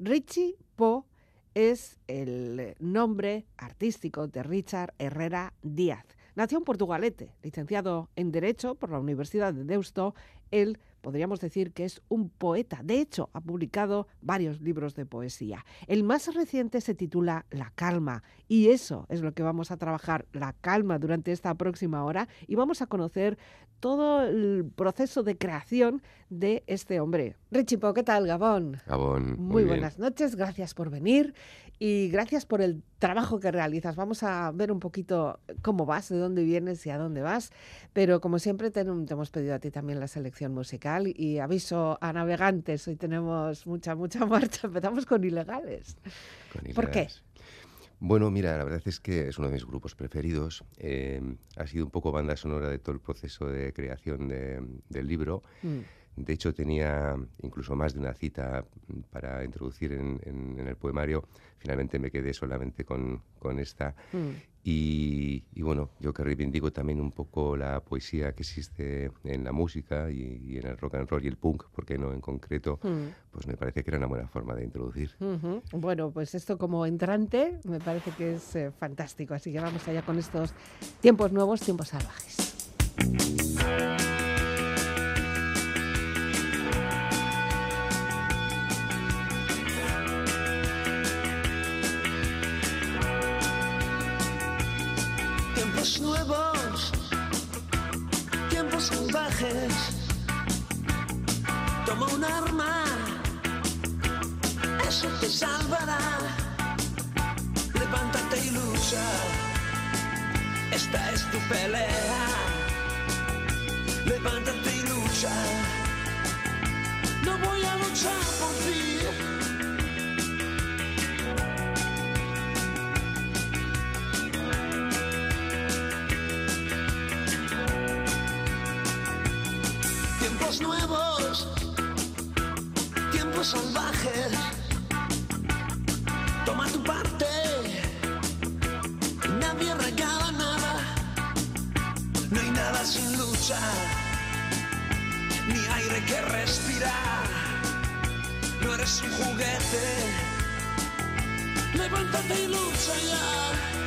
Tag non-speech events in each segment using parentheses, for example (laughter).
Richie Po es el nombre artístico de Richard Herrera Díaz. Nació en Portugalete, licenciado en Derecho por la Universidad de Deusto. Él podríamos decir que es un poeta. De hecho, ha publicado varios libros de poesía. El más reciente se titula La calma y eso es lo que vamos a trabajar, la calma, durante esta próxima hora y vamos a conocer todo el proceso de creación de este hombre. Rechipo, ¿qué tal, Gabón? Gabón. Muy, buenas noches, gracias por venir y gracias por el trabajo que realizas. Vamos a ver un poquito cómo vas, de dónde vienes y a dónde vas, pero como siempre te, te hemos pedido a ti también la selección musical y aviso a navegantes, hoy tenemos mucha, mucha (laughs) marcha, empezamos con ilegales. ¿Por qué? Bueno, mira, la verdad es que es uno de mis grupos preferidos. Eh, ha sido un poco banda sonora de todo el proceso de creación del libro. Mm. De hecho, tenía incluso más de una cita para introducir en, el poemario. Finalmente me quedé solamente con, esta. Mm. Y, bueno, yo que reivindico también un poco la poesía que existe en la música y, en el rock and roll y el punk, porque no en concreto, mm. pues me parece que era una buena forma de introducir. Bueno, pues esto como entrante me parece que es eh, fantástico. Así que vamos allá con estos tiempos nuevos, tiempos salvajes. Nuevos, tiempos salvajes. Toma un arma, eso te salvará. Levántate y lucha, esta es tu pelea. Levántate y lucha, no voy a luchar por ti. Toma tu parte, nadie regala nada. No hay nada sin lucha, ni aire que respirar. No eres un juguete, levántate y lucha ya.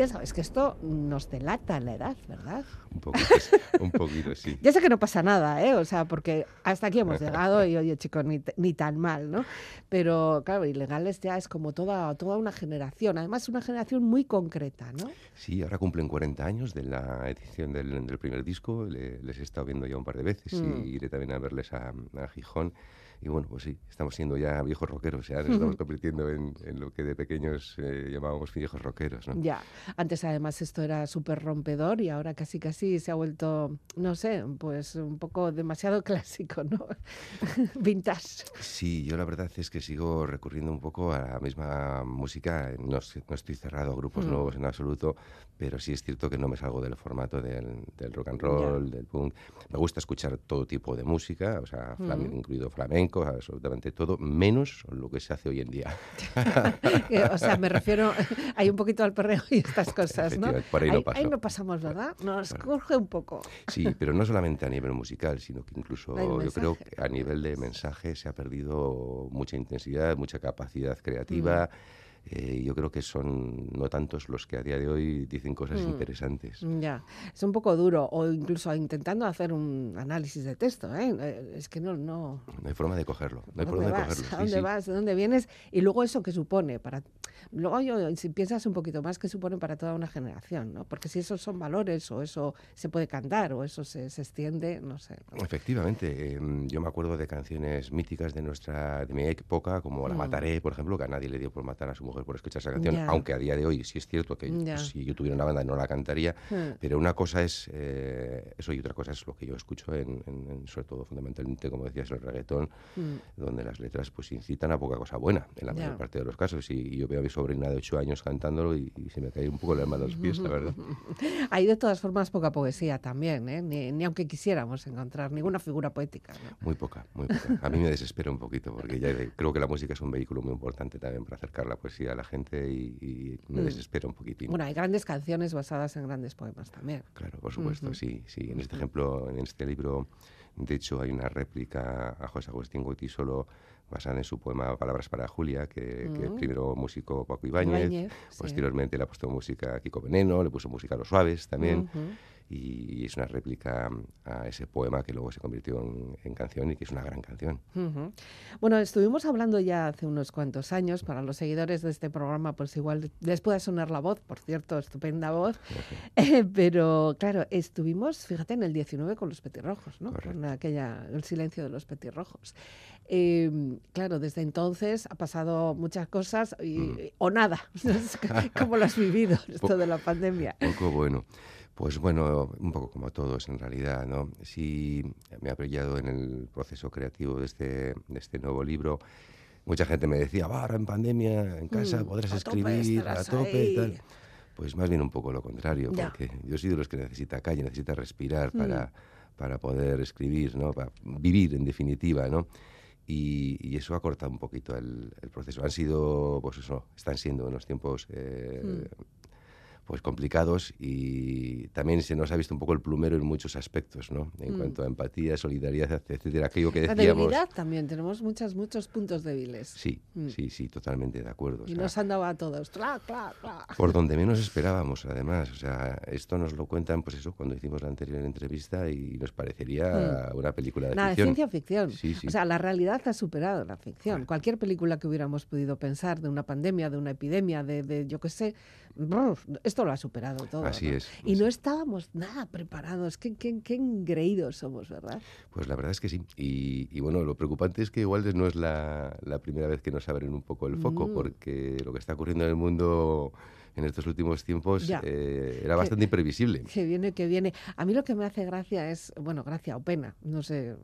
Ya sabes que esto nos delata la edad, ¿verdad? Un poquito, un poquito sí. (laughs) ya sé que no pasa nada, ¿eh? O sea, porque hasta aquí hemos (laughs) llegado y, oye, chicos, ni, ni, tan mal, ¿no? Pero, claro, ilegales ya es como toda, toda una generación, además una generación muy concreta, ¿no? Sí, ahora cumplen 40 años de la edición del, primer disco, les he estado viendo ya un par de veces y mm. iré también a verles a, a Gijón. Y bueno, pues sí, estamos siendo ya viejos rockeros, ya nos estamos convirtiendo en, lo que de pequeños eh, llamábamos viejos rockeros. ¿no? Ya. Antes además esto era súper rompedor y ahora casi casi se ha vuelto, no sé, pues un poco demasiado (laughs) clásico, ¿no? (laughs) Vintage. Sí, yo la verdad es que sigo recurriendo un poco a la misma música. No, estoy cerrado a grupos mm. nuevos en absoluto, pero sí es cierto que no me salgo del formato del, rock and roll, del punk. Me gusta escuchar todo tipo de música, o sea, incluido flamenco, absolutamente todo, menos lo que se hace hoy en día. (laughs) o sea, me refiero, hay un poquito al perreo y estas (laughs) cosas, ¿no? Por ahí, ahí, no pasamos, ¿verdad? Nos coge un poco. Sí, pero no solamente a nivel musical, sino que incluso yo creo que a nivel de mensaje se ha perdido mucha intensidad, mucha capacidad creativa. Mm. Eh, yo creo que son no tantos los que a día de hoy dicen cosas mm. interesantes. Ya, es un poco duro, o incluso intentando hacer un análisis de texto, ¿eh? eh es que no... No, no hay forma de cogerlo, no hay forma de cogerlo. ¿A dónde vas? ¿De dónde vienes? Y luego eso que supone para... Luego yo, si piensas un poquito más, ¿qué supone para toda una generación? ¿no? Porque si esos son valores, o eso se puede cantar, o eso se, se extiende, no sé. Efectivamente, em, yo me acuerdo de canciones míticas de nuestra de mi época, como La mm. Mataré, por ejemplo, que a nadie le dio por matar a su mujer por escuchar esa canción, aunque a día de hoy sí es cierto que si yo tuviera una banda no la cantaría, hmm. pero una cosa es eh, eso y otra cosa es lo que yo escucho en, sobre todo fundamentalmente, como decías, el reggaetón, hmm. donde las letras pues incitan a poca cosa buena, en la mayor parte de los casos. Y, yo veo a mi sobrina de ocho años cantándolo y, se me cae un poco el alma de los pies, la verdad. (laughs) Hay de todas formas poca poesía también, ¿eh? ni, aunque quisiéramos encontrar ninguna figura poética. Muy poca, muy poca. A mí me desespera un poquito porque ya creo que la música es un vehículo muy importante también para acercar la poesía a la gente y, me mm. desespera un poquitín. Bueno, hay grandes canciones basadas en grandes poemas también. Claro, por supuesto, sí, sí. En este ejemplo, en este libro, de hecho, hay una réplica a José Agustín solo basada en su poema Palabras para Julia, que, mm. primero músico Paco Ibáñez, posteriormente le ha puesto música a Kiko Veneno, le puso música a Los Suaves también y, es una réplica a ese poema que luego se convirtió en, canción y que es una gran canción. Bueno, estuvimos hablando ya hace unos cuantos años, para los seguidores de este programa, pues igual les puede sonar la voz, por cierto, estupenda voz, (laughs) eh, pero claro, estuvimos, fíjate, en el 19 con los petirrojos, ¿no? Con aquella, el silencio de los petirrojos. Em, claro, desde entonces ha pasado muchas cosas y, mm. o nada. (laughs) ¿Cómo lo has vivido (laughs) esto de la pandemia? Poco bueno. Pues bueno, un poco como todos en realidad, ¿no? Sí me ha apoyado en el proceso creativo de este, de este nuevo libro. Mucha gente me decía, va, ahora en pandemia, en casa mm, podrás escribir a tope y tal. Pues más bien un poco lo contrario, porque yo soy de los que necesita calle, necesita respirar para, mm. para poder escribir, ¿no? Para vivir en definitiva, ¿no? Y, eso ha cortado un poquito el, proceso. Han sido, pues eso, están siendo unos tiempos eh, mm pues complicados y también se nos ha visto un poco el plumero en muchos aspectos, ¿no? En mm. cuanto a empatía, solidaridad, etcétera, aquello que decíamos. La debilidad también, tenemos muchos, muchos puntos débiles. Sí, mm. sí, sí, totalmente de acuerdo. Y nos han dado a todos, Por donde menos esperábamos, además, o sea, esto nos lo cuentan, pues eso, cuando hicimos la anterior entrevista y nos parecería mm. una película de Nada, ciencia ficción. O sea, la realidad ha superado la ficción. Cualquier película que hubiéramos podido pensar de una pandemia, de una epidemia, de, de yo qué sé, esto lo ha superado todo. Así es. Y no estábamos nada preparados. Qué, qué, qué, engreídos somos, ¿verdad? Pues la verdad es que sí. Y, bueno, lo preocupante es que igual no es la, primera vez que nos abren un poco el foco, mm. porque lo que está ocurriendo en el mundo en estos últimos tiempos eh, era bastante imprevisible. Que viene, que viene. A mí lo que me hace gracia es, bueno, gracia o pena, no sé,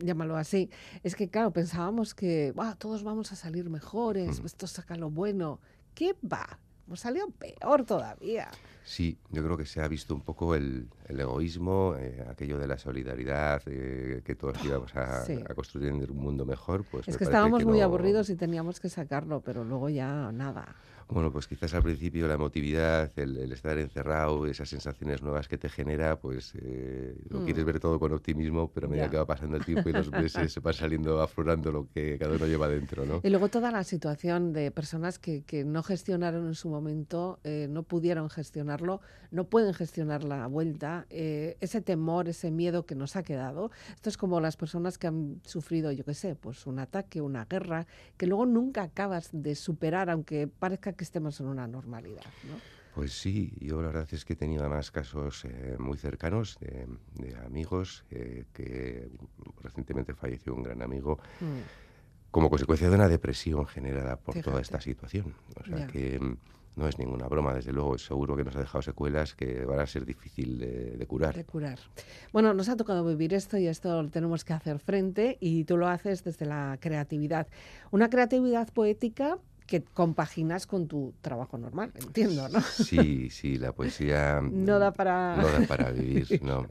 llámalo así, es que, claro, pensábamos que todos vamos a salir mejores, esto saca lo bueno. ¿Qué va? Hemos salido peor todavía. Sí, yo creo que se ha visto un poco el, egoísmo, eh, aquello de la solidaridad, eh, que todos íbamos a, construir un mundo mejor. Pues es que estábamos muy aburridos y teníamos que sacarlo, pero luego ya nada. Bueno, pues quizás al principio la emotividad, el, estar encerrado, esas sensaciones nuevas que te genera, pues eh, lo mm. quieres ver todo con optimismo, pero a medida que va pasando el tiempo y los meses (laughs) se va saliendo, aflorando lo que cada uno lleva dentro, ¿no? Y luego toda la situación de personas que, que no gestionaron en su momento, eh, no pudieron gestionarlo, no pueden gestionar la vuelta, eh, ese temor, ese miedo que nos ha quedado. Esto es como las personas que han sufrido, yo qué sé, pues un ataque, una guerra, que luego nunca acabas de superar, aunque parezca que estemos en una normalidad. ¿no? Pues sí, yo la verdad es que he tenido además casos eh, muy cercanos de, amigos eh, que recientemente falleció un gran amigo mm. como consecuencia de una depresión generada por toda esta situación. O sea que no es ninguna broma, desde luego, seguro que nos ha dejado secuelas que van a ser difícil de, curar. De curar. Bueno, nos ha tocado vivir esto y esto lo tenemos que hacer frente y tú lo haces desde la creatividad. Una creatividad poética que compaginas con tu trabajo normal, entiendo, ¿no? Sí, sí, la poesía (laughs) no da para, no da para vivir, no.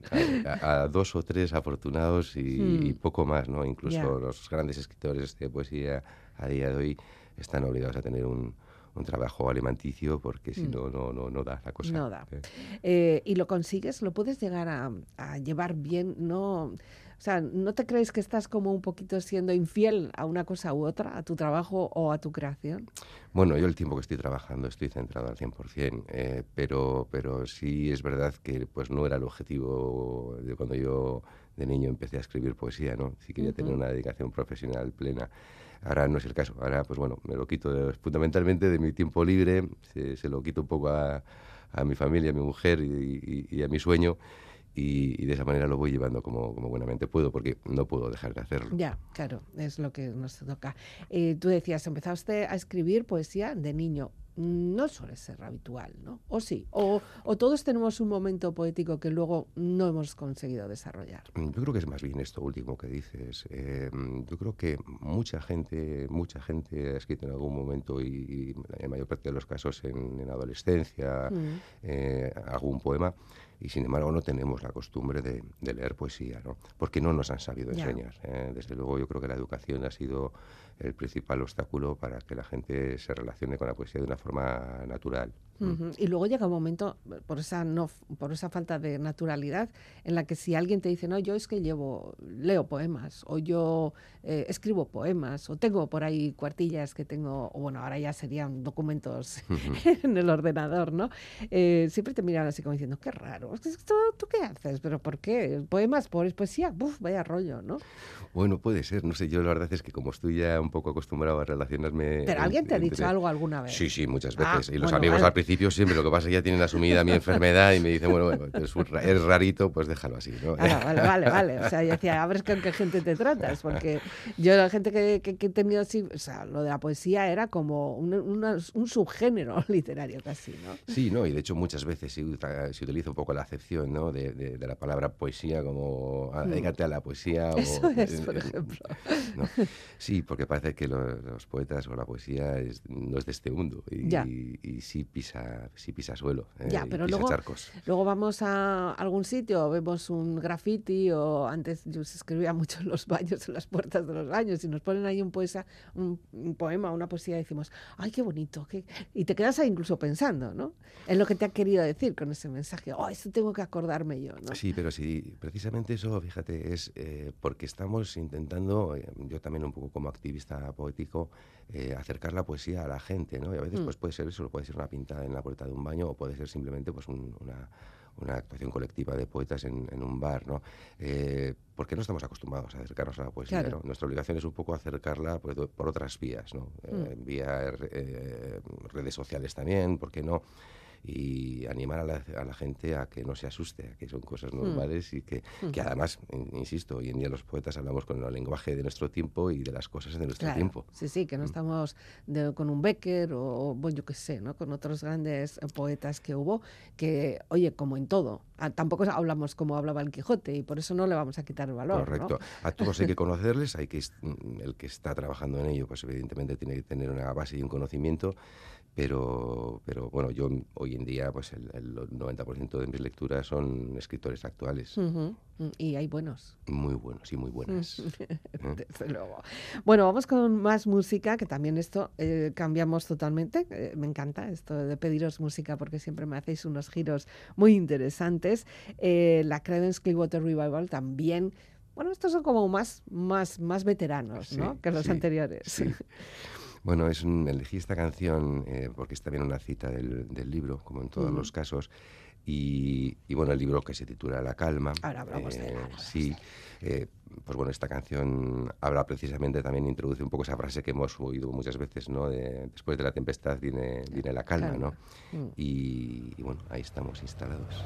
A, dos o tres afortunados y, hmm. poco más, ¿no? Incluso los grandes escritores de poesía a día de hoy están obligados a tener un, un trabajo alimenticio porque si mm. no, no, no, no da la cosa. No da. ¿eh? Eh, ¿Y lo consigues? ¿Lo puedes llegar a, a, llevar bien? No, o sea, ¿no te crees que estás como un poquito siendo infiel a una cosa u otra, a tu trabajo o a tu creación? Bueno, yo el tiempo que estoy trabajando estoy centrado al 100%, eh, pero, pero sí es verdad que pues no era el objetivo de cuando yo de niño empecé a escribir poesía, ¿no? Si quería tener una dedicación profesional plena. Ahora no es el caso. Ahora, pues bueno, me lo quito fundamentalmente de mi tiempo libre, se, lo quito un poco a, a, mi familia, a mi mujer y, a mi sueño. Y, de esa manera lo voy llevando como, como, buenamente puedo, porque no puedo dejar de hacerlo. Ya, claro, es lo que nos toca. Eh, tú decías, empezaste a escribir poesía de niño no suele ser habitual, ¿no? O sí, o, todos tenemos un momento poético que luego no hemos conseguido desarrollar. Mm, yo creo que es más bien esto último que dices. Em, yo creo que mucha gente, mucha gente ha escrito en algún momento y, en mayor parte de los casos en, adolescencia mm. eh, algún poema y sin embargo no tenemos la costumbre de, leer poesía, ¿no? Porque no nos han sabido enseñar. ¿eh? Desde luego yo creo que la educación ha sido el principal obstáculo para que la gente se relacione con la poesía de una forma natural. Y luego llega un momento, por esa, no, por esa falta de naturalidad, en la que si alguien te dice, no, yo es que llevo, leo poemas, o yo eh, escribo poemas, o tengo por ahí cuartillas que tengo, o bueno, ahora ya serían documentos (laughs) en el ordenador, ¿no? Eh, siempre te miran así como diciendo, qué raro, ¿Tú, ¿tú qué haces? ¿Pero por qué? ¿Poemas? ¿Por poesía? Buf, vaya rollo, ¿no? Bueno, puede ser, no sé, yo la verdad es que como estoy ya un poco acostumbrado a relacionarme... ¿Pero alguien te ha dicho algo alguna vez? Sí, sí, muchas ah, veces. y los amigos al principio siempre, lo que pasa es que ya tienen asumida mi enfermedad y me dicen, bueno, bueno es, rarito, pues déjalo así, ¿no? vale, vale, vale. O sea, yo decía, a ver con qué gente te tratas, porque yo la gente que, que, he tenido así, o sea, lo de la poesía era como un, un subgénero (laughs) literario casi, ¿no? Sí, ¿no? Y de hecho muchas veces se, utiliza un poco la acepción, ¿no? De, de, la palabra poesía como, ah, mm. a la poesía. Eso es, por ejemplo. (laughs) Sí, porque parece que los, poetas o la poesía no es de este mundo y, y, sí, pisa, sí pisa suelo. Eh, ya, pero luego, luego vamos a algún sitio, vemos un graffiti o antes yo se escribía mucho en los baños, en las puertas de los baños y nos ponen ahí un, poesa, un, poema, una poesía y decimos, ay, qué bonito. Y te quedas ahí incluso pensando, ¿no? En lo que te ha querido decir con ese mensaje. Oh, esto tengo que acordarme yo, ¿no? Sí, pero sí, precisamente eso, fíjate, es eh, porque estamos intentando, eh, yo también un poco como activista poético, eh, acercar la poesía a la gente, ¿no? Y a veces mm. pues puede ser eso, puede ser una pintada en la puerta de un baño o puede ser simplemente pues una, una actuación colectiva de poetas en, un bar, ¿no? Eh, porque no estamos acostumbrados a acercarnos a la poesía, Nuestra obligación es un poco acercarla pues, por otras vías, ¿no? Mm. vía redes sociales también, ¿por qué no? Y animar a la, a la, gente a que no se asuste, a que son cosas hmm. normales y que, hmm. que, además, insisto, hoy en día los poetas hablamos con el lenguaje de nuestro tiempo y de las cosas de nuestro tiempo. Sí, sí, que no hmm. estamos con un Becker o, bueno, yo qué sé, ¿no? con otros grandes poetas que hubo, que, oye, como en todo, tampoco hablamos como hablaba el Quijote y por eso no le vamos a quitar el valor. Correcto. A todos hay que conocerles, hay que el que está trabajando en ello, pues evidentemente tiene que tener una base y un conocimiento pero, pero bueno, yo hoy en día, pues el, 90% de mis lecturas son escritores actuales. Y hay buenos. Muy buenos y muy buenas. (laughs) Desde luego. Bueno, vamos con más música, que también esto eh, cambiamos totalmente. Eh, me encanta esto de pediros música porque siempre me hacéis unos giros muy interesantes. Eh, la Credence Clearwater Revival también bueno, estos son como más, más, más veteranos, ¿no? Que los anteriores. Sí. (laughs) Bueno, es elegí esta canción eh, porque es también una cita del, libro, como en todos los casos. Y, bueno, el libro que se titula La Calma. Ahora hablamos de eh, Sí. Eh, pues bueno, esta canción habla precisamente, también introduce un poco esa frase que hemos oído muchas veces, ¿no? De, después de la tempestad viene, viene la calma, ¿no? Mm. y bueno, ahí estamos instalados.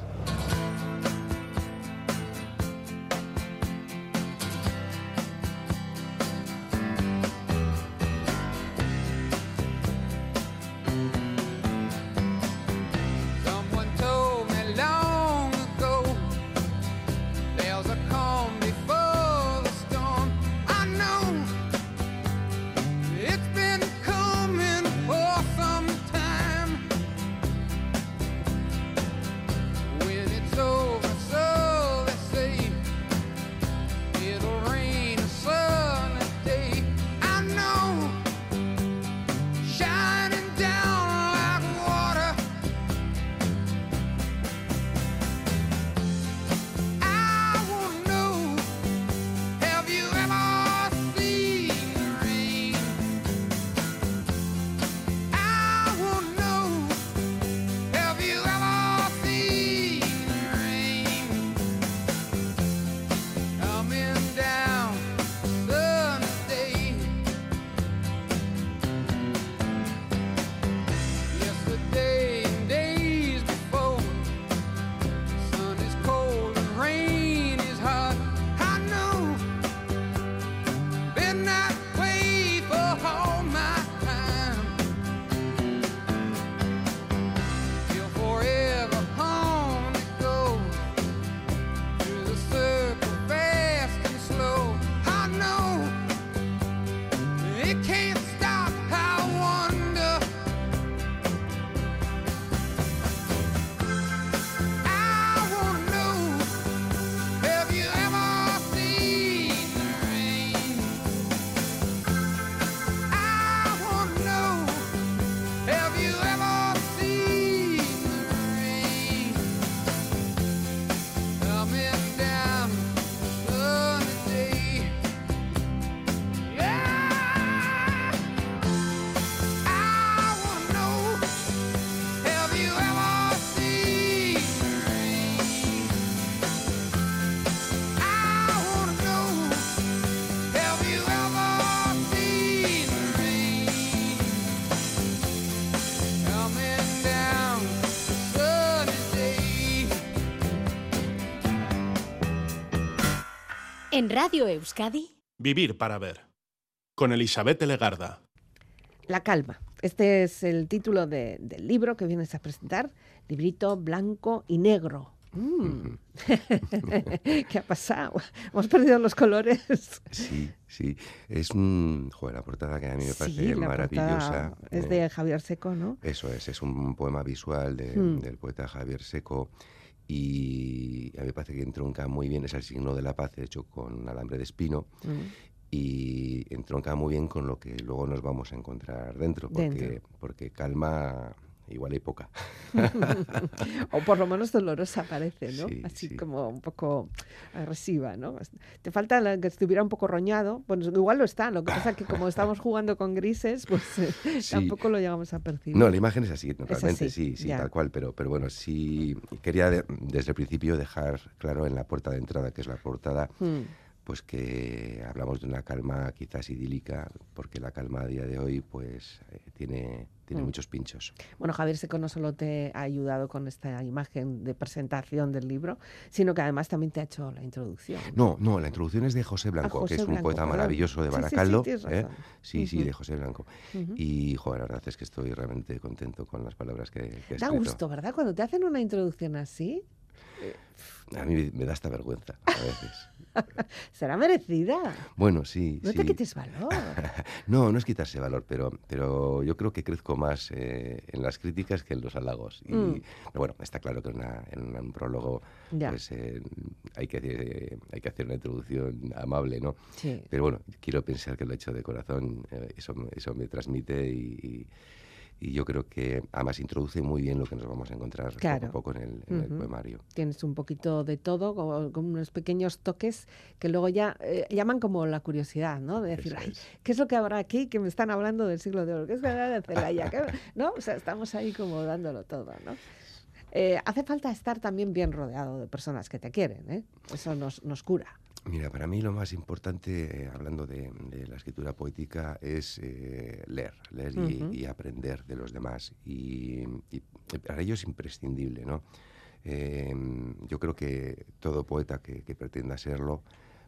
En Radio Euskadi. Vivir para ver. Con Elizabeth Legarda. La calma. Este es el título de- del libro que vienes a presentar. Librito blanco y negro. Mm. (laughs) (laughs) ¿Qué ha pasado? Hemos perdido los colores. Sí, sí. Es un. Joder, la portada que a mí me parece Sí, la maravillosa. es eh, de Javier Seco, ¿no? Eso es, es un poema visual de- Hmm. del poeta Javier Seco y a mí me parece que entronca muy bien, es el signo de la paz hecho con alambre de espino Mm. y entronca muy bien con lo que luego nos vamos a encontrar dentro, porque, Dentro. porque calma igual hay poca. (laughs) o por lo menos dolorosa parece, ¿no? Sí, Así sí. como un poco agresiva, ¿no? Te falta la que estuviera un poco roñado. Bueno, igual lo está, lo que pasa es que como (laughs) estamos jugando con grises, pues eh, Sí. tampoco lo llegamos a percibir. No, la imagen es así, realmente así, sí, sí, ya. tal cual, pero, pero bueno, sí quería de- desde el principio dejar claro en la puerta de entrada, que es la portada, Mm. Pues que hablamos de una calma quizás idílica, porque la calma a día de hoy pues eh, tiene, tiene Mm. muchos pinchos. Bueno, Javier Seco no solo te ha ayudado con esta imagen de presentación del libro, sino que además también te ha hecho la introducción. No, no, la introducción es de José Blanco, José que es un poeta maravilloso de Sí, sí, sí, Baracaldo. ¿eh? Sí, sí, Ujú. de José Blanco. Y, joder, la verdad es que estoy realmente contento con las palabras que, que he Da escrito. gusto, ¿verdad? Cuando te hacen una introducción así, A mí me da hasta vergüenza a veces. (laughs) (laughs) será merecida. Bueno, sí, No sí. te quites valor. (laughs) No, no es quitarse valor, pero, pero yo creo que crezco más eh, en las críticas que en los halagos. Y, Mm. Pero bueno, está claro que en, una- en un prólogo pues, eh, hay, que, eh, hay que hacer una introducción amable, ¿no? Sí. Pero bueno, quiero pensar que lo he hecho de corazón, eh, eso, eso me transmite y, y- y yo creo que además introduce muy bien lo que nos vamos a encontrar Claro. poco a poco en el, en el poemario. Tienes un poquito de todo, con, con unos pequeños toques que luego ya eh, llaman como la curiosidad, ¿no? De decir, ay. ¿qué es lo que habrá aquí que me están hablando del siglo de oro? ¿Qué es verdad de Celaya? ¿Qué- ¿No? O sea, estamos ahí como dándolo todo, ¿no? Eh, hace falta estar también bien rodeado de personas que te quieren, ¿eh? Eso nos, nos cura. Mira, para mí lo más importante, eh, hablando de, de la escritura poética, es eh, leer, leer y, aprender de los demás. Y, y para ello es imprescindible, ¿no? Eh, yo creo que todo poeta que, que pretenda serlo,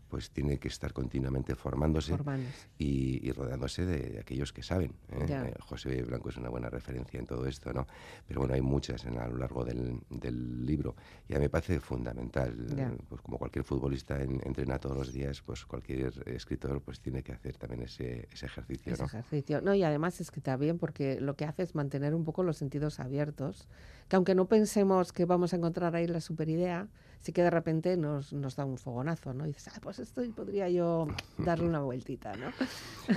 pues tiene que estar continuamente formándose Formándose. y, y rodeándose de, de aquellos que saben. ¿eh? Eh, José Blanco es una buena referencia en todo esto, ¿no? Pero bueno, hay muchas en- a lo largo del, del libro y a mí me parece fundamental. Ya. Pues como cualquier futbolista en- entrena todos los días, pues cualquier escritor pues tiene que hacer también ese, ese ejercicio, Ese ¿no? ejercicio. No, y además es que está bien porque lo que hace es mantener un poco los sentidos abiertos, que aunque no pensemos que vamos a encontrar ahí la superidea, sí que de repente nos, nos da un fogonazo, ¿no? Y dices, ah, pues esto podría yo darle una vueltita, ¿no?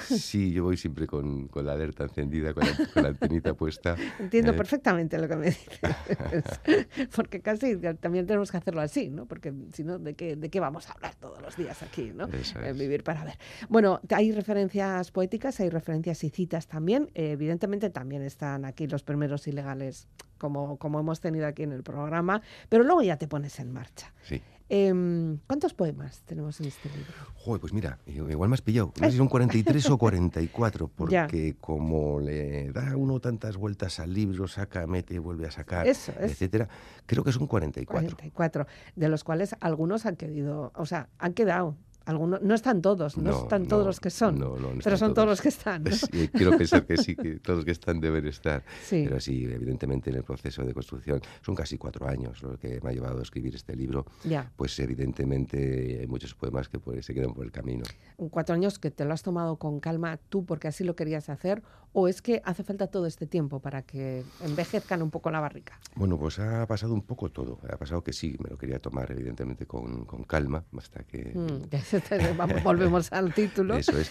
Sí, yo voy siempre con, con la alerta encendida, con la, con la antenita puesta. (laughs) Entiendo eh, perfectamente lo que me dices. (laughs) porque casi también tenemos que hacerlo así, ¿no? Porque si no, ¿de qué, ¿de qué vamos a hablar todos los días aquí, ¿no? Eh, es. vivir para ver. Bueno, hay referencias poéticas, hay referencias y citas también. Eh, evidentemente también están aquí los primeros ilegales, como, como hemos tenido aquí en el programa, pero luego ya te pones en marcha. Sí. Em, ¿Cuántos poemas tenemos en este libro? Joder, pues mira, igual me has pillado. No sé si (laughs) son 43 o 44, Ya. porque como le da uno tantas vueltas al libro, saca, mete, vuelve a sacar, Eso es. etcétera, creo que son 44. 44, de los cuales algunos han querido, o sea, han quedado. Algunos, no están todos, no, No, están no, todos los que son, no, no, no pero son todos todos. los que están. (laughs) Sí, quiero pensar que sí, que todos los que están deben estar. Sí. Pero sí, evidentemente en el proceso de construcción son casi cuatro años lo que me ha llevado a escribir este libro. Ya. Pues evidentemente hay muchos poemas que pues, se quedan por el camino. cuatro años que te lo has tomado con calma tú porque así lo querías hacer o es que hace falta todo este tiempo para que envejezcan un poco la barrica? Bueno, pues ha pasado un poco todo. Ha pasado que sí, me lo quería tomar evidentemente con, con calma, hasta que... Mm, (laughs) ya se te- vamos, volvemos al título. Eso es.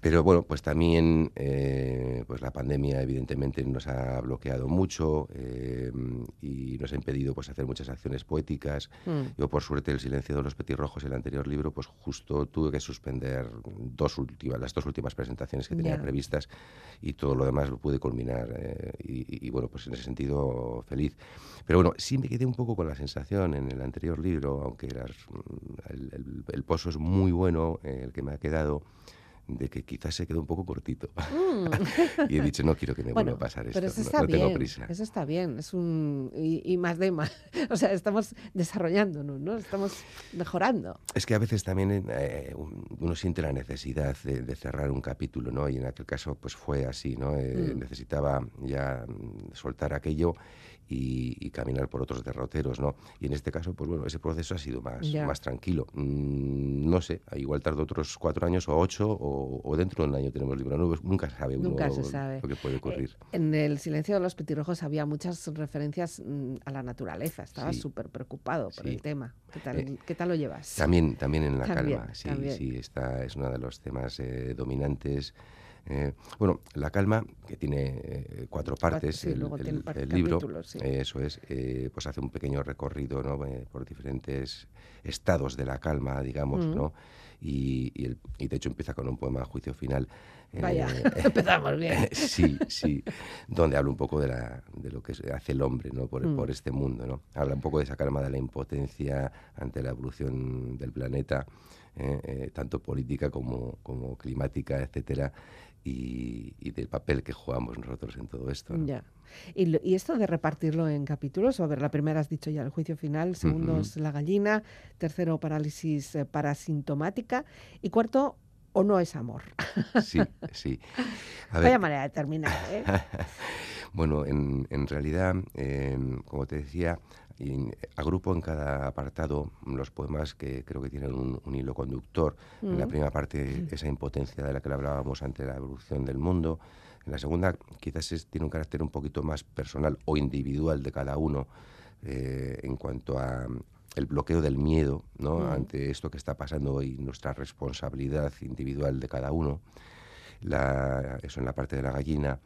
Pero bueno, pues también eh, pues la pandemia evidentemente nos ha bloqueado mucho eh, y nos ha impedido pues hacer muchas acciones poéticas. Mm, Yo por suerte el silencio de los petirrojos, el anterior libro, pues justo tuve que suspender dos últimas, las dos últimas presentaciones que tenía Ya. previstas y todo lo demás lo pude culminar eh, y, y- y, bueno, pues en ese sentido feliz. Pero bueno, sí me quedé un poco con la sensación en el anterior libro, aunque mm, el pozo es muy bueno, eh, el que me ha quedado, de que quizás se quedó un poco cortito. Mm. (laughs) y he dicho, no quiero que me Bueno, vuelva a pasar esto, pero eso no- está no, bien. tengo prisa. Eso está bien. Es un y, y más de más. (laughs) O sea, estamos desarrollándonos, ¿no? Estamos mejorando. Es que a veces también eh, un- uno siente la necesidad de, de cerrar un capítulo, ¿no? Y en aquel caso, pues fue así, ¿no? Eh, Mm. Necesitaba ya mm, soltar aquello y, y caminar por otros derroteros, ¿no? Y en este caso, pues bueno, ese proceso ha sido más, Ya. más tranquilo. Mm, no sé, igual tardó otros cuatro años o ocho, o, o dentro de un año tenemos libro nuevo. Nunca se sabe uno Nunca se sabe. lo que puede ocurrir. Eh, en el silencio de los petirrojos había muchas referencias mm, a la naturaleza. Estabas Sí. súper preocupado por Sí. el tema. ¿Qué tal, Eh, qué tal lo llevas? También, también en la También, calma, sí, también. sí, esta es uno de los temas eh, dominantes. Eh, bueno, la calma, que tiene eh, cuatro partes, sí, el, libro, sí. eso es, eh, pues hace un pequeño recorrido ¿no? Por diferentes estados de la calma, digamos, Mm. ¿no? Y, y el- y de hecho empieza con un poema a juicio final. Vaya, eh, (laughs) (laughs) empezamos bien. sí, sí, donde habla un poco de, la, de lo que hace el hombre ¿no? por, Mm. por este mundo. ¿no? Habla un poco de esa calma de la impotencia ante la evolución del planeta, eh, eh, tanto política como, como climática, etcétera, y, y del papel que jugamos nosotros en todo esto. ¿no? Ya. Y, y esto de repartirlo en capítulos, a ver, la primera has dicho ya el juicio final, segundo Ujú. es la gallina, tercero parálisis eh, parasintomática y cuarto o no es amor. (laughs) Sí, sí. A ver, Vaya manera de terminar, ¿eh? (laughs) Bueno, en, en realidad, eh, como te decía, y agrupo en cada apartado los poemas que creo que tienen un, un hilo conductor. En la Mm. primera parte, esa impotencia de la que hablábamos ante la evolución del mundo. En la segunda, quizás es- tiene un carácter un poquito más personal o individual de cada uno eh, en cuanto a mm, el bloqueo del miedo ¿no? Mm. ante esto que está pasando y nuestra responsabilidad individual de cada uno. La- eso en la parte de la gallina.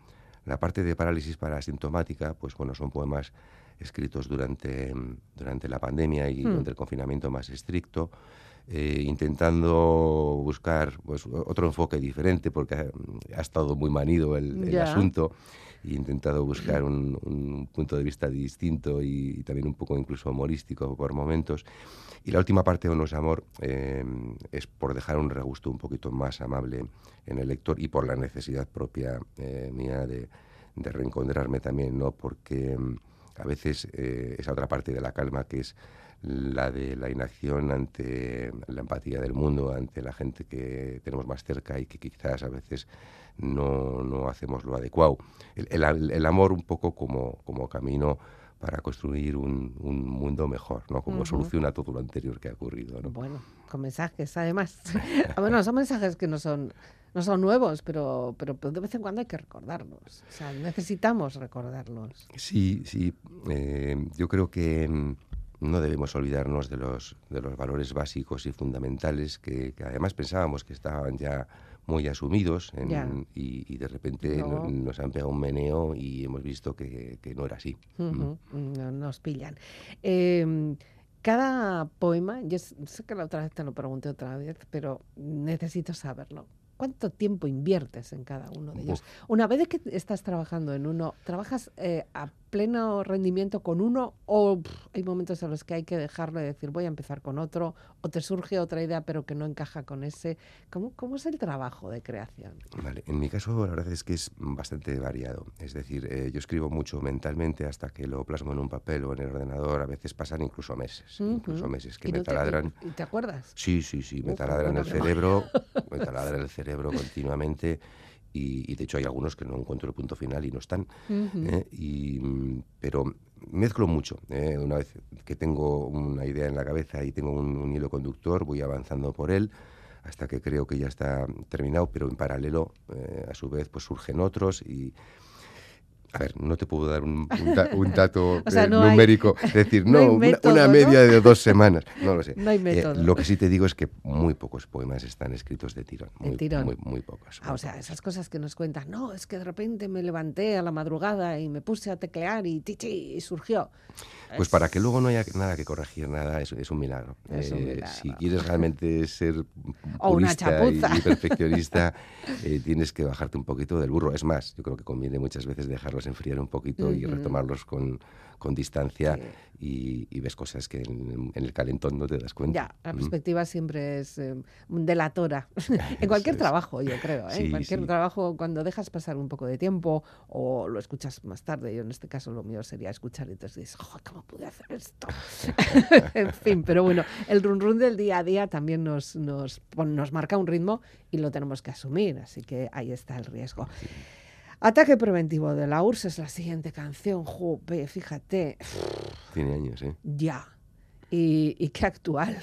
La parte de parálisis parasintomática, pues bueno, son poemas escritos durante, mm, durante la pandemia y Hmm. durante el confinamiento más estricto, eh, intentando buscar pues, otro enfoque diferente, porque ha, ha estado muy manido el, el asunto, e intentado buscar un, un punto de vista distinto y, también un poco incluso humorístico por momentos. Y la última parte, O no es amor, eh, es por dejar un regusto un poquito más amable en el lector y por la necesidad propia eh, mía de, de reencontrarme también, ¿no? Porque mm, a veces eh, esa otra parte de la calma que es la de la inacción ante la empatía del mundo, ante la gente que tenemos más cerca y que quizás a veces no, no hacemos lo adecuado. El, el- amor un poco como, como camino para construir un, un mundo mejor, ¿no? Como Ujú. solución a todo lo anterior que ha ocurrido, ¿no? Bueno, con mensajes además. (laughs) Bueno, son mensajes que no son, no son nuevos, pero, pero de vez en cuando hay que recordarlos. O sea, necesitamos recordarlos. Sí, sí. eh, yo creo que mm, no debemos olvidarnos de los, de los valores básicos y fundamentales que, que además pensábamos que estaban ya muy asumidos en- y, y de repente no- No. nos han pegado un meneo y hemos visto que, que no era así. Mm. No- nos pillan. Eh, cada poema, yo sé que la otra vez te lo pregunté otra vez, pero necesito saberlo. ¿Cuánto tiempo inviertes en cada uno de ellos? Una vez que estás trabajando en uno, ¿trabajas eh, a pleno rendimiento con uno o pff, hay momentos en los que hay que dejarlo y decir voy a empezar con otro o te surge otra idea pero que no encaja con ese? ¿Cómo, cómo es el trabajo de creación? Vale, en mi caso la verdad es que es bastante variado. Es decir, eh, yo escribo mucho mentalmente hasta que lo plasmo en un papel o en el ordenador. A veces pasan incluso meses, incluso Ujú. meses que ¿Y me no te- taladran. y- y te acuerdas? Sí, sí, sí, me Uf, taladran el cerebro, me taladran el cerebro continuamente y, y de hecho hay algunos que no encuentro el punto final y no están. ¿eh? y, pero mezclo mucho. ¿eh? Una vez que tengo una idea en la cabeza y tengo un, un hilo conductor, voy avanzando por él hasta que creo que ya está terminado, pero en paralelo, eh, a su vez, pues surgen otros y... A ver, no te puedo dar un, un da- un dato (laughs) O sea, eh, no hay- numérico, decir, (laughs) no una, media de dos semanas, no lo sé. (laughs) No hay Eh, método. lo que sí te digo es que muy pocos poemas están escritos de tirón. Muy, tirón. Muy, muy pocos. Ah, muy o sea, pocos. esas cosas que nos cuentan, no, es que de repente me levanté a la madrugada y me puse a teclear y tichi, y surgió. Pues para que luego no haya nada que corregir, nada, es, es un milagro. Es un Eh, milagro. Si quieres realmente ser O una y perfeccionista, eh, tienes que bajarte un poquito del burro. Es más, yo creo que conviene muchas veces dejar dejarlos enfriar un poquito y Ujú. retomarlos con, con distancia Sí. y, y ves cosas que en, en el calentón no te das cuenta. Ya, la Mm. perspectiva siempre es eh, delatora. (laughs) en cualquier trabajo, yo creo. ¿eh? Sí, en cualquier sí. trabajo, cuando dejas pasar un poco de tiempo o lo escuchas más tarde, yo en este caso lo mío sería escuchar y entonces dices, "Joder, ¿cómo pude hacer esto? (laughs) (laughs) en fin, pero bueno, el run run del día a día también nos, nos, nos marca un ritmo y lo tenemos que asumir, así que ahí está el riesgo. Ataque preventivo de la URSS es la siguiente canción. Jope, fíjate, Tiene años, ¿eh? ya. Y, y qué actual,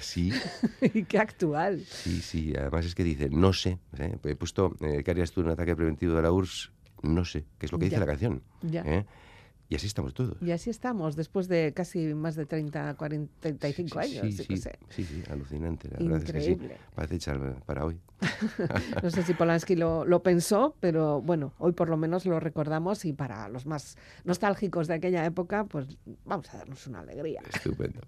Sí, (laughs) y qué actual. sí, sí. Además es que dice, no sé. ¿eh? He puesto, eh, ¿qué harías tú en un ataque preventivo de la URSS? No sé, que es lo que dice Ya. la canción. Ya. ¿eh? Y así estamos todos. Y así estamos, después de casi más de 30, 40, 35 Sí, años, sí, sí, sé. sí, sí, alucinante. La verdad es que sí. Increíble. Parece echar para hoy. (laughs) No sé si Polanski lo, lo pensó, pero bueno, hoy por lo menos lo recordamos y para los más nostálgicos de aquella época, pues vamos a darnos una alegría. Estupendo.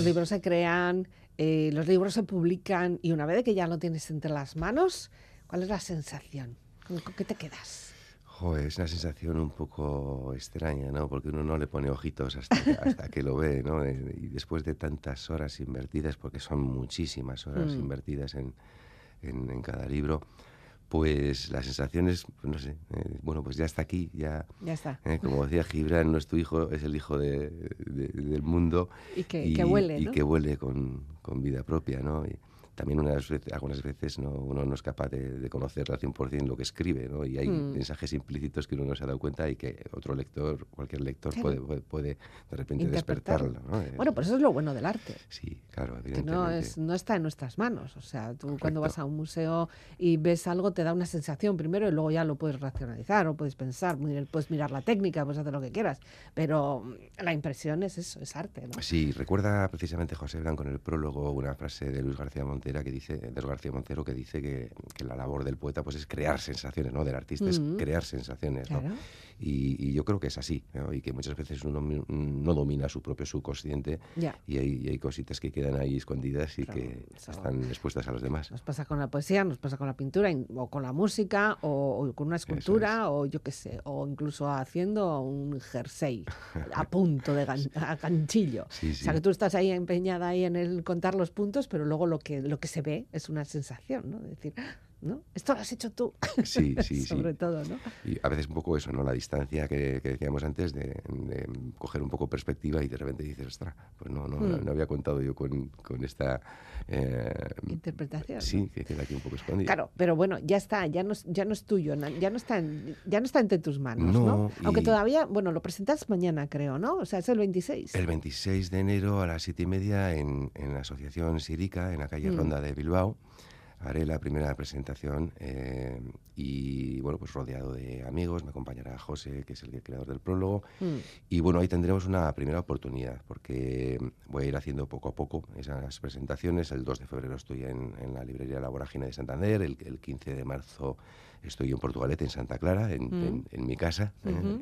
Los libros se crean, eh, los libros se publican y una vez que ya lo tienes entre las manos, ¿cuál es la sensación? ¿Con qué te quedas? Joder, es una sensación un poco extraña, ¿no? Porque uno no le pone ojitos hasta que, (laughs) hasta que lo ve, ¿no? Eh, Y después de tantas horas invertidas, porque son muchísimas horas Mm. invertidas en, en- en cada libro, pues la sensación es, pues no sé, eh, bueno, pues ya está aquí, ya, Ya está. eh, como decía Gibran, no es tu hijo, es el hijo de- de- del mundo. Y que, que huele, y ¿no? que huele con, con vida propia, ¿no? Y también unas veces, algunas veces no, uno no es capaz de, de conocer al 100% lo que escribe, ¿no? Y hay Mm. mensajes implícitos que uno no se ha dado cuenta y que otro lector, cualquier lector Claro. puede, puede, puede de repente despertarlo, ¿no? Bueno, pues eso es lo bueno del arte. Sí, claro, que evidentemente. no, es, no está en nuestras manos. O sea, tú cuando vas a un museo y ves algo, te da una sensación primero y luego ya lo puedes racionalizar o puedes pensar, puedes mirar la técnica, puedes hacer lo que quieras. Pero la impresión es eso, es arte. ¿no? Sí, recuerda precisamente José Blanco en el prólogo una frase de Luis García Montera que dice, de Luis García Montero que dice que, que la labor del poeta pues es crear sensaciones, ¿no? Del artista Mm. es crear sensaciones, ¿no? Claro. Y, y yo creo que es así, ¿no? y que muchas veces uno no domina su propio subconsciente Ya. y hay, y hay cositas que quedan ahí escondidas y Claro, que eso- están expuestas a los demás. Nos pasa con la poesía, nos pasa con la pintura, in- o con la música, o, o con una escultura, o yo qué sé, o incluso haciendo un jersey a punto de (laughs) gan- a ganchillo. Sí, O sea, sí. que tú estás ahí empeñada ahí en el contar los puntos, pero luego lo que, lo que se ve es una sensación, ¿no? De decir, "Ah, ¿no? Esto lo has hecho tú. (laughs) (laughs) Sí, sí, Sobre sí. todo, ¿no? Y a veces un poco eso, ¿no? La distancia que, que decíamos antes de, de coger un poco perspectiva y de repente dices, ostras, pues no, no, Mm. no había contado yo con, con esta... eh, Interpretación. ¿no? sí, que queda aquí un poco escondida. Claro, pero bueno, ya está, ya no, es- ya no es tuyo, ya no está, en- ya no está entre tus manos, ¿no? No, Aunque y- todavía, bueno, lo presentas mañana, creo, ¿no? O sea, es el 26. El 26 de enero a las siete y media en, en la Asociación Sirica, en la calle Mm. Ronda de Bilbao, haré la primera presentación eh, y, bueno, pues rodeado de amigos, me acompañará José, que es el creador del prólogo, Mm. y bueno, ahí tendremos una primera oportunidad, porque voy a ir haciendo poco a poco esas presentaciones. El 2 de febrero estoy en, en la librería La Vorágine de Santander, el, el 15 de marzo estoy en Portugalete, en Santa Clara, en, Mm. en- en mi casa. eh,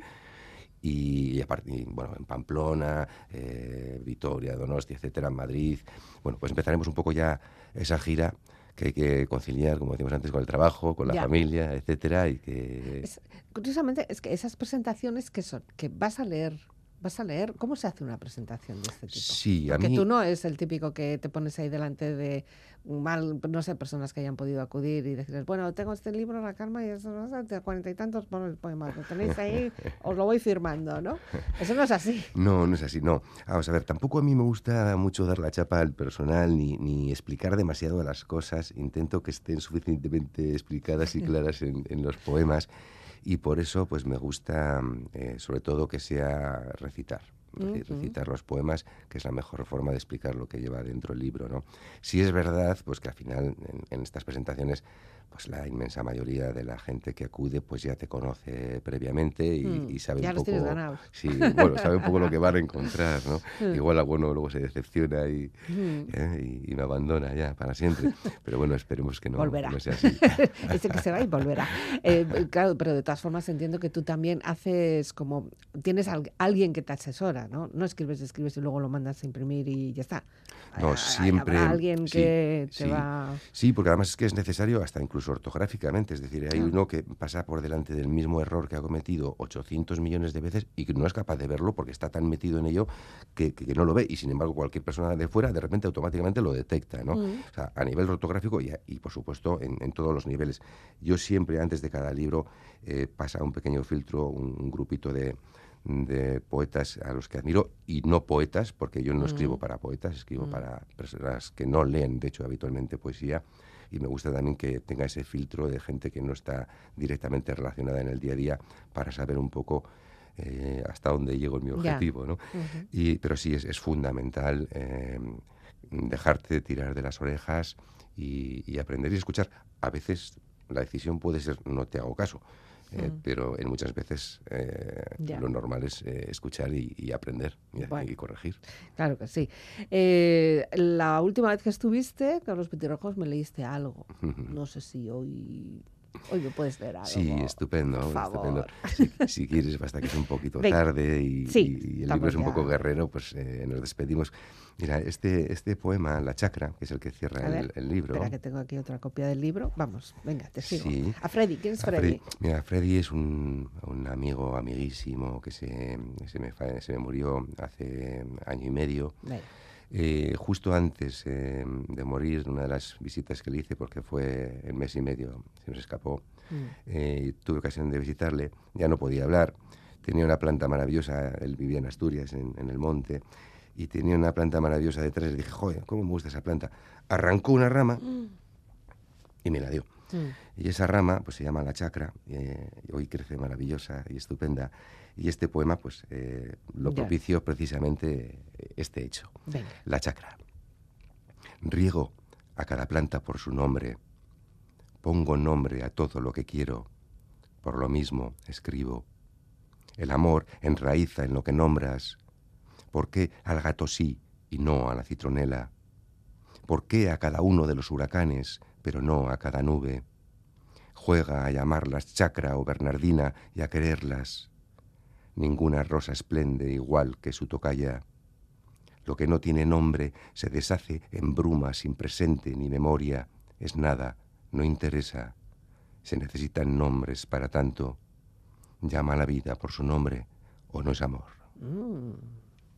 y, aparte, y, bueno, en Pamplona, eh, Vitoria, Donostia, etcétera, en Madrid. Bueno, pues empezaremos un poco ya esa gira que hay que conciliar, como decíamos antes, con el trabajo, con la Ya. familia, etcétera, y que... Es- curiosamente, es que esas presentaciones que son, que vas a leer, vas a leer, ¿cómo se hace una presentación de este tipo? Sí, a Porque mí... tú no es el típico que te pones ahí delante de mal, no sé, personas que hayan podido acudir y decirles, bueno, tengo este libro, La Calma, y eso, no sé, cuarenta y tantos por el poema, lo tenéis ahí, (laughs) os lo voy firmando, ¿no? Eso no es así. No, no es así, no. Vamos a ver, tampoco a mí me gusta mucho dar la chapa al personal ni, ni explicar demasiado las cosas. Intento que estén suficientemente explicadas y claras en, en los poemas y por eso pues me gusta eh, sobre todo que sea recitar. Recitar los poemas, que es la mejor forma de explicar lo que lleva dentro el libro, ¿no? Sí es verdad, pues que al final en, en estas presentaciones, pues la inmensa mayoría de la gente que acude, pues ya te conoce previamente y, Mm, y sabe ya un los poco. ganados. Sí, bueno, sabe un poco lo que van a encontrar, ¿no? (laughs) Mm. Igual alguno luego se decepciona y, Mm. ¿eh? y, y me abandona ya para siempre. (laughs) Pero bueno, esperemos que no, Volverá. no sea así. (laughs) Ese que se va y volverá. Eh, claro, pero de todas formas entiendo que tú también haces como, tienes al- alguien que te asesora, ¿no? No escribes, escribes y luego lo mandas a imprimir y ya está. No, Hay- siempre- habrá alguien sí, que te sí. va... Sí, porque además es que es necesario hasta incluso ortográficamente. Es decir, hay uno que pasa por delante del mismo error que ha cometido 800 millones de veces y que no es capaz de verlo porque está tan metido en ello que, que- que no lo ve. Y sin embargo, cualquier persona de fuera de repente automáticamente lo detecta, ¿no? Mm. O sea, a nivel ortográfico y, y, por supuesto, en, en todos los niveles. Yo siempre, antes de cada libro, eh, pasa un pequeño filtro, un, un grupito de, de poetas a los que admiro y no poetas, porque yo no escribo Mm. para poetas, escribo Mm. para personas que no leen, de hecho, habitualmente poesía. Y me gusta también que tenga ese filtro de gente que no está directamente relacionada en el día a día para saber un poco eh, hasta dónde llego en mi objetivo, ¿no? Y, pero sí, es, es fundamental eh, dejarte tirar de las orejas y, y aprender y escuchar. A veces la decisión puede ser no te hago caso, eh, Mm. pero en muchas veces eh, lo normal es eh, escuchar y, y aprender y, Bueno. y corregir. Claro que sí. Eh, la última vez que estuviste con los petirrojos me leíste algo. No sé si hoy, hoy me puedes leer algo. Sí, estupendo, por estupendo. favor. Si, si quieres, basta que es un poquito tarde y, Sí, y el libro es un ya. poco guerrero, pues eh, nos despedimos. Mira, este, este poema, La Chacra, que es el que cierra ver, el, el libro. Espera que tengo aquí otra copia del libro. Vamos, venga, te sigo. Sí. A Freddy, ¿quién es Freddy? Freddy- Mira, Freddy es un, un amigo amiguísimo que se, se, me, se me murió hace año y medio. Venga. Eh, justo antes eh, de morir, una de las visitas que le hice, porque fue el mes y medio, se nos escapó, Mm. eh, tuve ocasión de visitarle, ya no podía hablar, tenía una planta maravillosa, él vivía en Asturias, en, en el monte, y tenía una planta maravillosa detrás, y dije, joder, ¿cómo me gusta esa planta? Arrancó una rama y me la dio. Mm. Y esa rama pues se llama la chacra, eh, hoy crece maravillosa y estupenda. Y este poema pues eh, lo propició precisamente eh, este hecho, Venga. la chacra. Riego a cada planta por su nombre, pongo nombre a todo lo que quiero, por lo mismo escribo. El amor enraiza en lo que nombras. ¿Por qué al gato sí y no a la citronela? ¿Por qué a cada uno de los huracanes, pero no a cada nube? Juega a llamarlas chacra o bernardina y a quererlas. Ninguna rosa esplende igual que su tocaya. Lo que no tiene nombre se deshace en bruma sin presente ni memoria. Es nada, no interesa. Se necesitan nombres para tanto. Llama a la vida por su nombre o no es amor. Mm,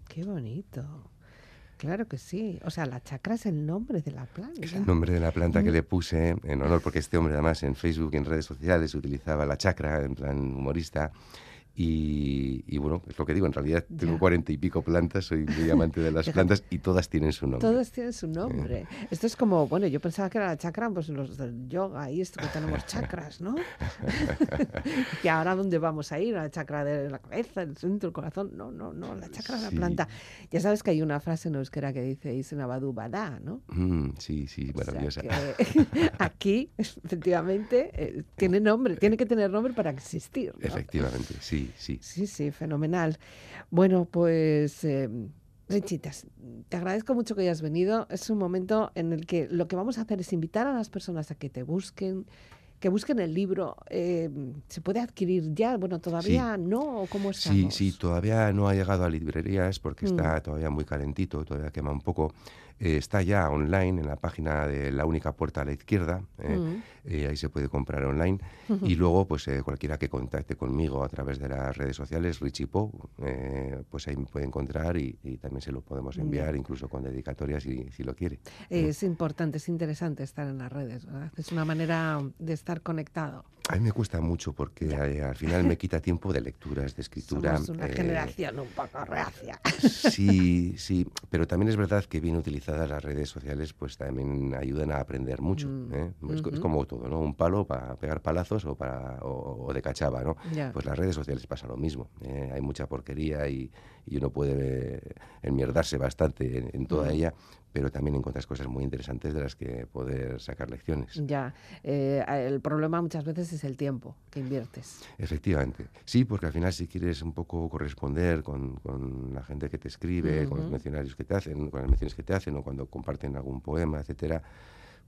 qué bonito. Claro que sí. O sea, la chacra es el nombre de la planta. Es el nombre de la planta que le puse en honor, porque este hombre además en Facebook y en redes sociales utilizaba la chacra en plan humorista. Y, y bueno, es lo que digo, en realidad tengo cuarenta y pico plantas, soy muy (laughs) amante de las plantas y todas tienen su nombre. Todos tienen su nombre. Esto es como, bueno, yo pensaba que era la chakra, pues los del yoga y esto que tenemos (laughs) chakras, ¿no? (laughs) y ahora dónde vamos a ir, a la chakra de la cabeza, el centro, el corazón. No, no, no, la chakra de la planta. Ya sabes que hay una frase en euskera que dice Isenabadu Bada, ¿no? Mm, sí, sí, O sea maravillosa. que aquí, efectivamente, eh, tiene nombre, tiene que tener nombre para existir. ¿no? Efectivamente, sí, sí. Sí, sí, fenomenal. Bueno, pues, eh, Richitas, te agradezco mucho que hayas venido. Es un momento en el que lo que vamos a hacer es invitar a las personas a que te busquen, que busquen el libro. Eh, ¿Se puede adquirir ya? Bueno, todavía no. ¿o ¿Cómo Sí, estamos? sí, todavía no ha llegado a librerías porque Mm. está todavía muy calentito, todavía quema un poco. Eh, está ya online en la página de La Única Puerta a la Izquierda, eh, Mm. eh, ahí se puede comprar online. Y luego, pues eh, cualquiera que contacte conmigo a través de las redes sociales, Richie Po, eh, pues ahí me puede encontrar y, y también se lo podemos enviar, incluso con dedicatorias si, si lo quiere. Es importante, es interesante estar en las redes, ¿verdad? Es una manera de estar conectado. A mí me cuesta mucho porque eh, al final me quita tiempo de lecturas, de escritura. Somos una eh, generación un poco reacia. Sí, (laughs) sí, pero también es verdad que bien utilizadas las redes sociales pues también ayudan a aprender mucho. Mm, ¿eh? es, como todo, ¿no? Un palo para pegar palazos o, para, o, o de cachava, ¿no? Pues las redes sociales pasa lo mismo. ¿eh? Hay mucha porquería y, y uno puede enmierdarse bastante en, en toda ella, pero también encuentras cosas muy interesantes de las que poder sacar lecciones. Ya, eh, el problema muchas veces es el tiempo que inviertes. Efectivamente. Sí, porque al final si quieres un poco corresponder con, con la gente que te escribe, con los mencionarios que te hacen, con las menciones que te hacen o cuando comparten algún poema, etcétera,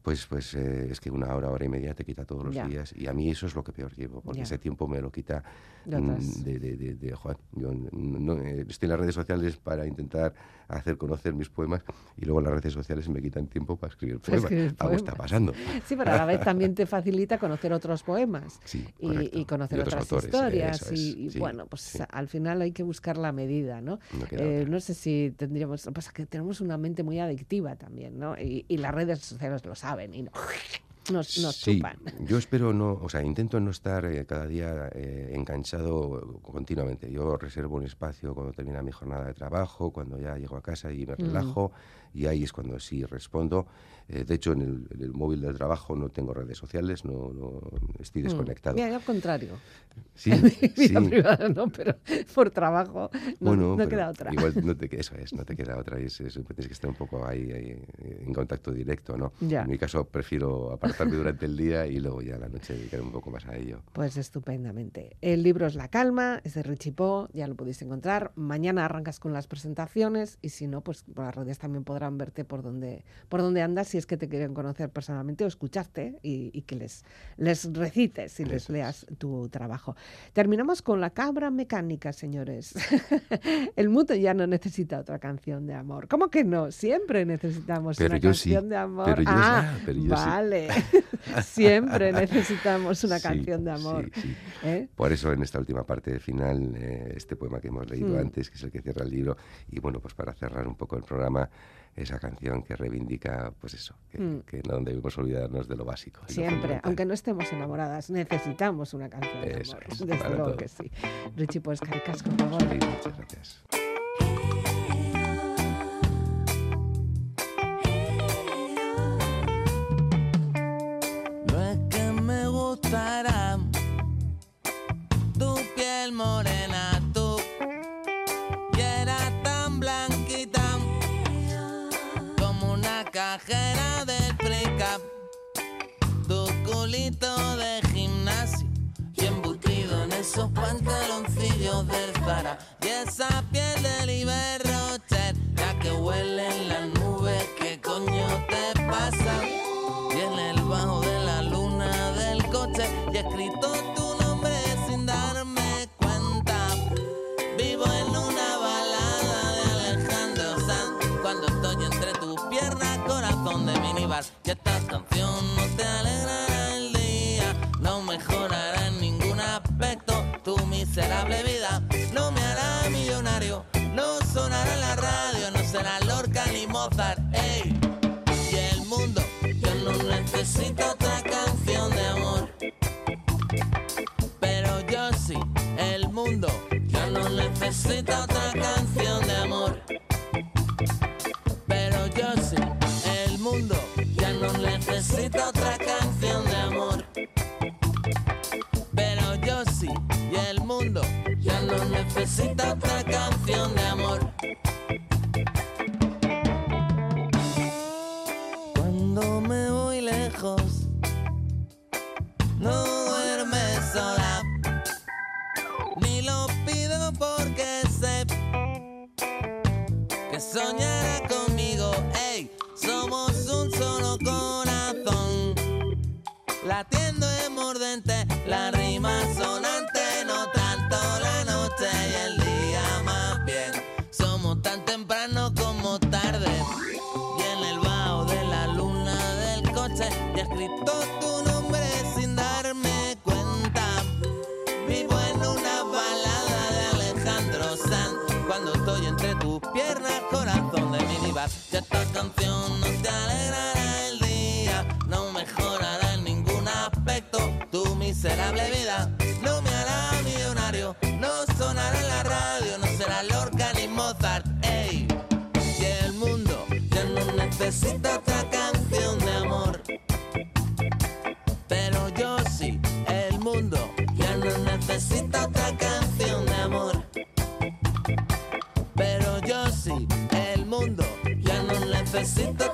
pues, pues eh, es que una hora, hora y media te quita todos los Ya. días y a mí eso es lo que peor llevo, porque Ya. ese tiempo me lo quita De mm, de, de, de, joder, yo no, eh, estoy en las redes sociales para intentar hacer conocer mis poemas y luego las redes sociales me quitan tiempo para escribir poemas. escribir Algo está pasando. Sí, pero a la vez (laughs) también te facilita conocer otros poemas Sí, y, y conocer Y otras autores, historias. es, y, y sí, bueno, pues sí. al final hay que buscar la medida, ¿no? No Eh, no sé si tendríamos, lo que pasa es que tenemos una mente muy adictiva también, ¿no? Y, y las redes sociales lo saben y no, nos, nos sí, chupan. yo espero no, o sea, intento no estar eh, cada día eh, enganchado continuamente. Yo reservo un espacio cuando termina mi jornada de trabajo, cuando ya llego a casa y me Mm. Y ahí es cuando sí respondo. Eh, de hecho, en el, en el móvil del trabajo no tengo redes sociales, no, no estoy Mm. desconectado. Mira, yo al contrario. Sí, (laughs) En mi vida sí. privada no, pero por trabajo no, bueno, no queda otra. Igual no te, eso es, no te queda otra. es- es- tienes que estar un poco ahí, ahí, en contacto directo, ¿no? Ya. En mi caso prefiero apartarme durante el día y luego ya a la noche dedicar un poco más a ello. Pues estupendamente. El libro es La Calma, es de Richie Po, ya lo podéis encontrar. Mañana arrancas con las presentaciones y si no, pues por las redes también podrán verte por donde, por donde andas si es que te quieren conocer personalmente o escucharte y, y que les, les recites y les leas tu trabajo. Terminamos con La Cabra Mecánica, señores. (laughs) El mundo ya no necesita otra canción de amor. ¿Cómo que no? Siempre necesitamos Pero una yo sí, canción de amor. pero yo ah, sí, pero yo sí. vale. (laughs) Siempre necesitamos una canción de amor. sí, sí. ¿eh? Por eso en esta última parte final, eh, este poema que hemos leído Mm. antes, que es el que cierra el libro, y bueno, pues para cerrar un poco el programa, esa canción que reivindica, pues eso, que, Mm. que no debemos olvidarnos de lo básico. lo Siempre, aunque no estemos enamoradas, necesitamos una canción de Eso amor. es, Desde luego todo. que sí. Richie, pues caricas, por favor. Sí, muchas gracias. Esos pantaloncillos del Zara y esa piel del Iberrocher, la que huele en las nubes, ¿qué coño te pasa? Y en el bajo de la luna del coche y escrito tu nombre sin darme cuenta. Vivo en una balada de Alejandro Sanz cuando estoy entre tus piernas, corazón de minibar. Y about the cuando estoy entre tus piernas, corazón de mi divas. Si esta canción no te alegra sinta